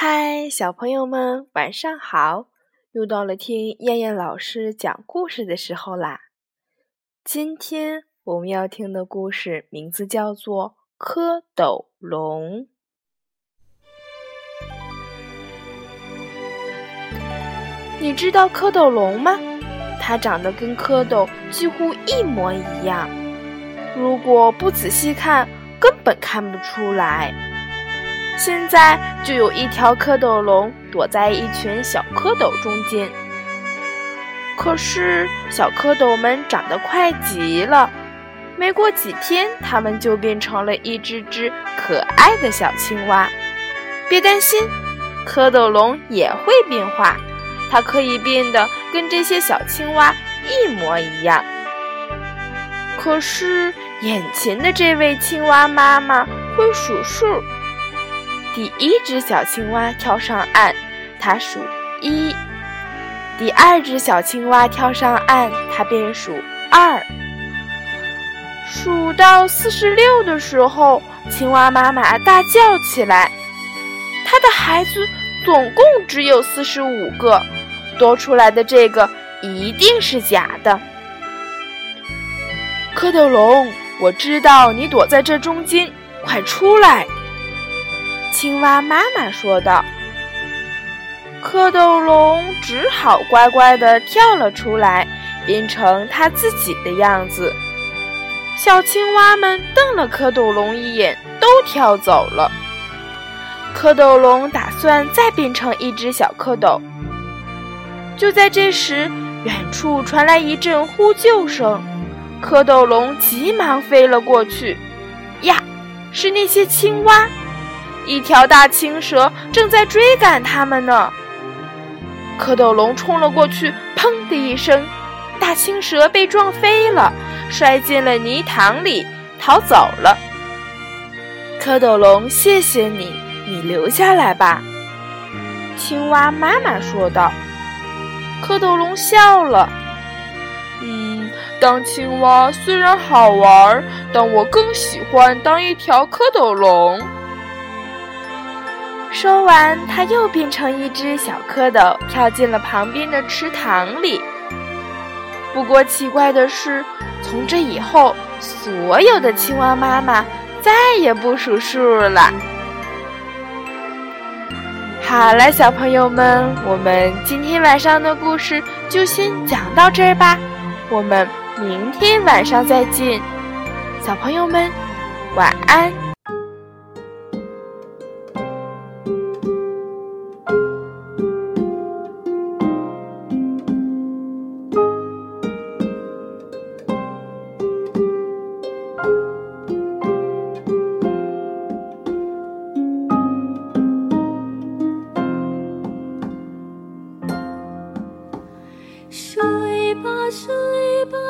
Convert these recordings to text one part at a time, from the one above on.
嗨，小朋友们，晚上好！又到了听燕燕老师讲故事的时候啦。今天我们要听的故事名字叫做《蝌蚪龙》。你知道蝌蚪龙吗？它长得跟蝌蚪几乎一模一样，如果不仔细看，根本看不出来。现在就有一条蝌蚪龙躲在一群小蝌蚪中间，可是小蝌蚪们长得快极了，没过几天，它们就变成了一只只可爱的小青蛙。别担心，蝌蚪龙也会变化，它可以变得跟这些小青蛙一模一样。可是眼前的这位青蛙妈妈会数数。第一只小青蛙跳上岸，它数一；第二只小青蛙跳上岸，它便数二。数到四十六的时候，青蛙妈妈大叫起来：“它的孩子总共只有四十五个，多出来的这个一定是假的。”蝌蚪龙，我知道你躲在这中间，快出来！青蛙妈妈说道：“蝌蚪龙只好乖乖地跳了出来，变成它自己的样子。”小青蛙们瞪了蝌蚪龙一眼，都跳走了。蝌蚪龙打算再变成一只小蝌蚪。就在这时，远处传来一阵呼救声，蝌蚪龙急忙飞了过去。呀，是那些青蛙！一条大青蛇正在追赶它们呢。蝌蚪龙冲了过去，砰的一声，大青蛇被撞飞了，摔进了泥塘里，逃走了。蝌蚪龙，谢谢你，你留下来吧。”青蛙妈妈说道。蝌蚪龙笑了，“嗯，当青蛙虽然好玩，但我更喜欢当一条蝌蚪龙。”说完，它又变成一只小蝌蚪，跳进了旁边的池塘里。不过奇怪的是，从这以后，所有的青蛙妈妈再也不数数了。好了，小朋友们，我们今天晚上的故事就先讲到这儿吧。我们明天晚上再见，小朋友们，晚安。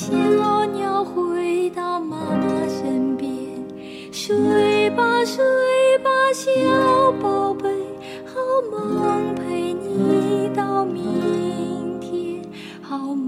小老鸟回到妈妈身边，睡吧睡吧，小宝贝，好梦陪你到明天，好梦。